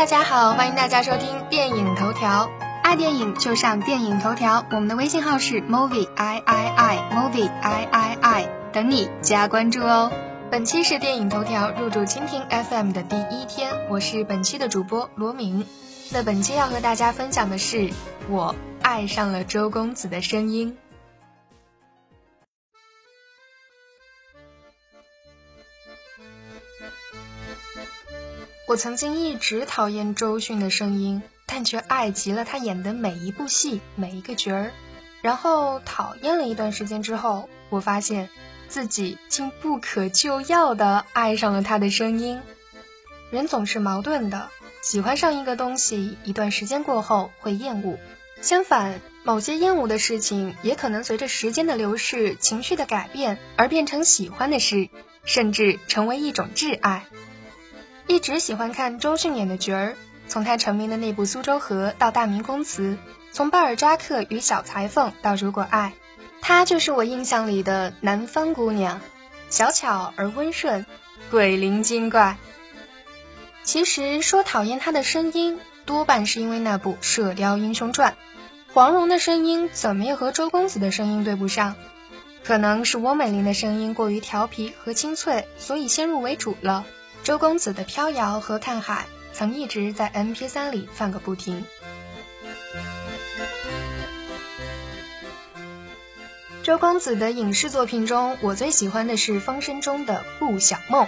大家好，欢迎大家收听电影头条。爱电影就上电影头条，我们的微信号是 movie i i i movie i i i，等你加关注哦。本期是电影头条入驻蜻蜓 FM 的第一天，我是本期的主播罗明。那本期要和大家分享的是我爱上了周公子的声音。我曾经一直讨厌周迅的声音，但却爱极了她演的每一部戏、每一个角儿。然后讨厌了一段时间之后，我发现自己竟不可救药的爱上了她的声音。人总是矛盾的，喜欢上一个东西，一段时间过后会厌恶；相反，某些厌恶的事情也可能随着时间的流逝、情绪的改变而变成喜欢的事，甚至成为一种挚爱。一直喜欢看周迅演的角儿，从他成名的那部《苏州河》到《大明宫词》，从巴尔扎克与小裁缝到《如果爱》，她就是我印象里的南方姑娘，小巧而温顺，鬼灵精怪。其实说讨厌她的声音，多半是因为那部《射雕英雄传》，黄蓉的声音怎么也和周公子的声音对不上，可能是翁美玲的声音过于调皮和清脆，所以先入为主了。周公子的飘摇和看海，曾一直在 M P 三里放个不停。周公子的影视作品中，我最喜欢的是《风声》中的顾小梦。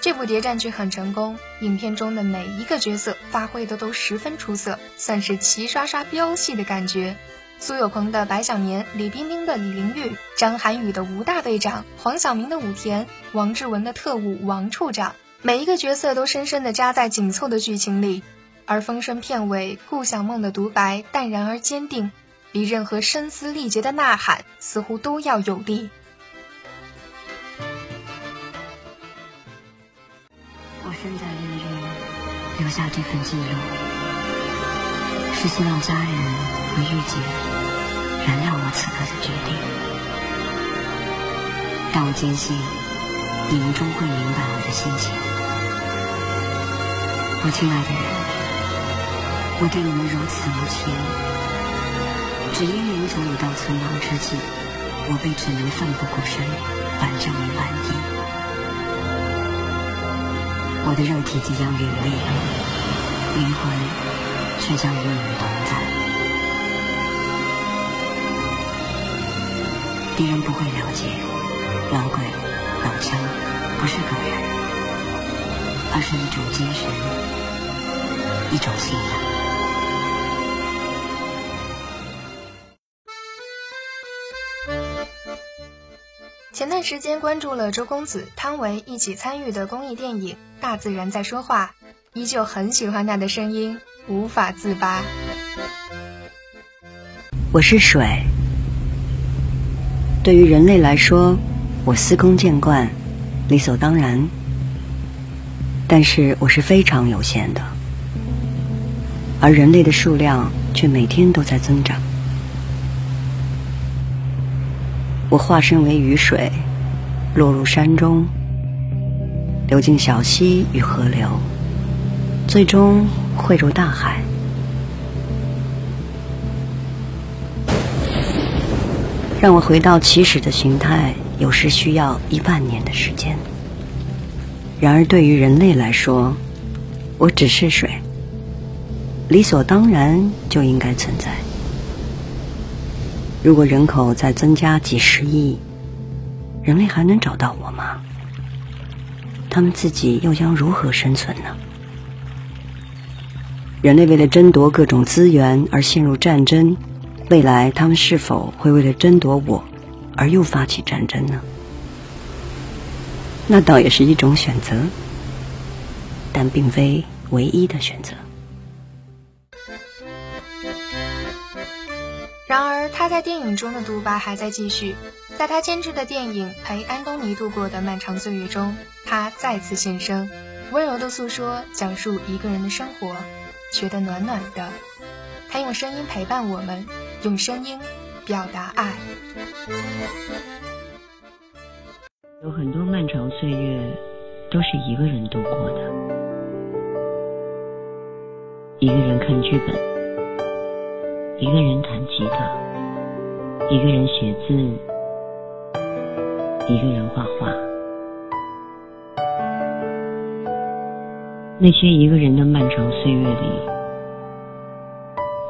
这部谍战剧很成功，影片中的每一个角色发挥的都十分出色，算是齐刷刷飙戏的感觉。苏有朋的白小年，李冰冰的李玲玉，张涵予的吴大队长，黄晓明的武田，王志文的特务王处长。每一个角色都深深地扎在紧凑的剧情里，而风声片尾顾小梦的独白淡然而坚定，比任何声嘶力竭的呐喊似乎都要有力。我身在炼狱，留下这份记录，是希望家人和玉姐原谅我此刻的决定，但我坚信你们终会明白我的心情。我亲爱的人，我对你们如此无情，只因临走已到存亡之际，我辈只能奋不顾身，挽救你万一。我的肉体即将陨灭，灵魂却将与你们同在。敌人不会了解，老鬼、老枪不是个人，而是一种精神。一种信仰。前段时间关注了周公子、汤唯一起参与的公益电影《大自然在说话》，依旧很喜欢他的声音，无法自拔。我是水，对于人类来说，我司空见惯，理所当然。但是我是非常有限的。而人类的数量却每天都在增长。我化身为雨水，落入山中，流进小溪与河流，最终汇入大海。让我回到起始的形态，有时需要一万年的时间。然而，对于人类来说，我只是水。理所当然就应该存在。如果人口再增加几十亿，人类还能找到我吗？他们自己又将如何生存呢？人类为了争夺各种资源而陷入战争，未来他们是否会为了争夺我而又发起战争呢？那倒也是一种选择，但并非唯一的选择。然而，他在电影中的独白还在继续。在他监制的电影《陪安东尼度过的漫长岁月》中，他再次现身，温柔的诉说，讲述一个人的生活，觉得暖暖的。他用声音陪伴我们，用声音表达爱。有很多漫长岁月，都是一个人度过的。一个人看剧本，一个人弹吉他，一个人写字，一个人画画。那些一个人的漫长岁月里，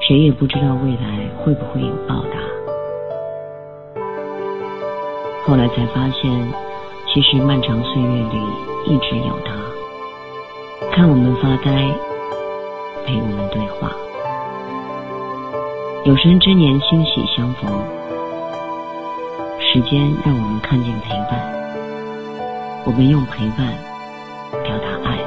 谁也不知道未来会不会有报答。后来才发现，其实漫长岁月里一直有他，看我们发呆。陪我们对话，有生之年欣喜相逢，时间让我们看见陪伴，我们用陪伴表达爱。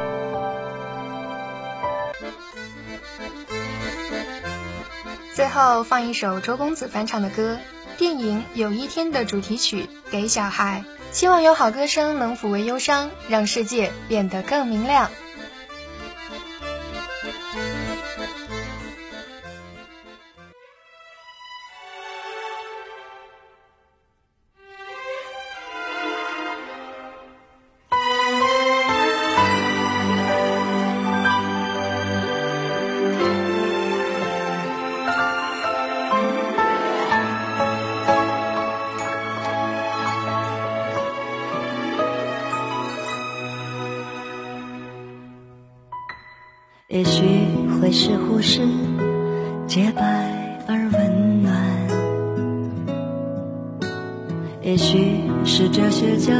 最后放一首周公子翻唱的歌，电影《有一天》的主题曲《给小孩》，希望有好歌声能抚慰忧伤，让世界变得更明亮。也许会是护士，洁白而温暖；也许是哲学家，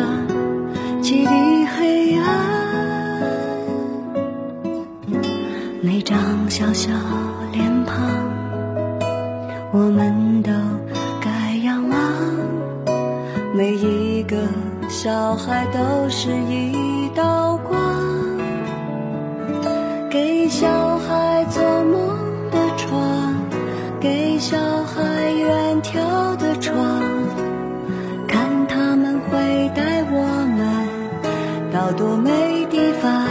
启迪黑暗。那张小小脸庞，我们都该仰望。每一个小孩都是一道小孩远眺的窗，看他们会带我们到多美地方。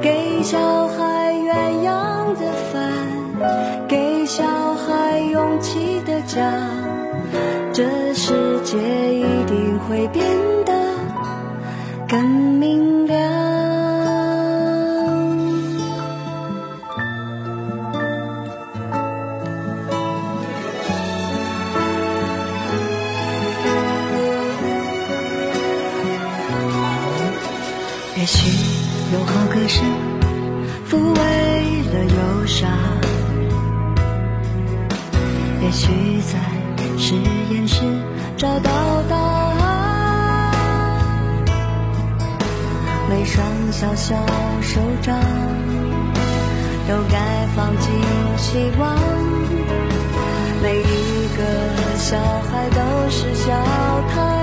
给小孩鸳鸯的饭，给小孩勇气的家，这世界一定会变也许有好歌声抚慰了忧伤，也许在实验室找到答案。每双小小手掌都该放进希望，每一个小孩都是小太阳。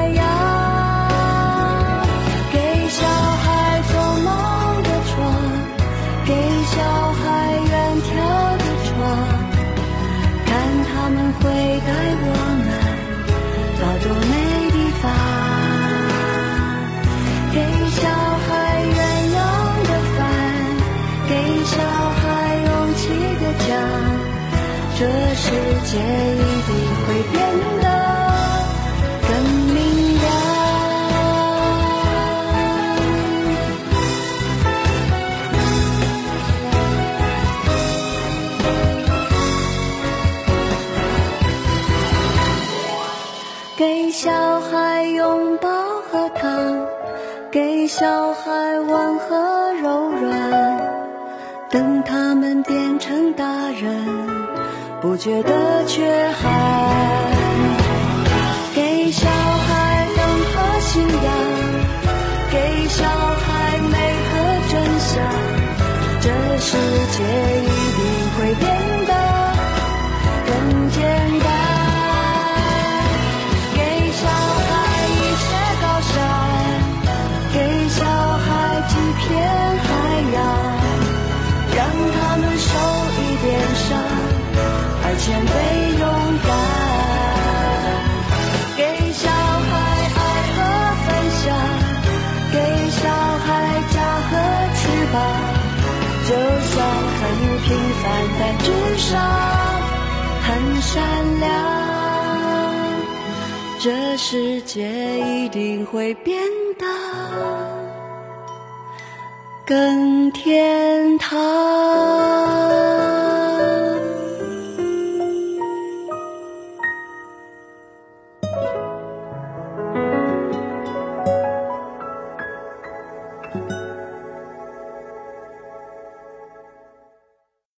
这世界一定会变得更明亮。给小孩拥抱和糖，给小孩温和柔软，等他们变成大人。不觉得缺憾，给小孩灯和信仰，给小孩美和真相，这世界凡，但至少很善良。这世界一定会变得更天堂。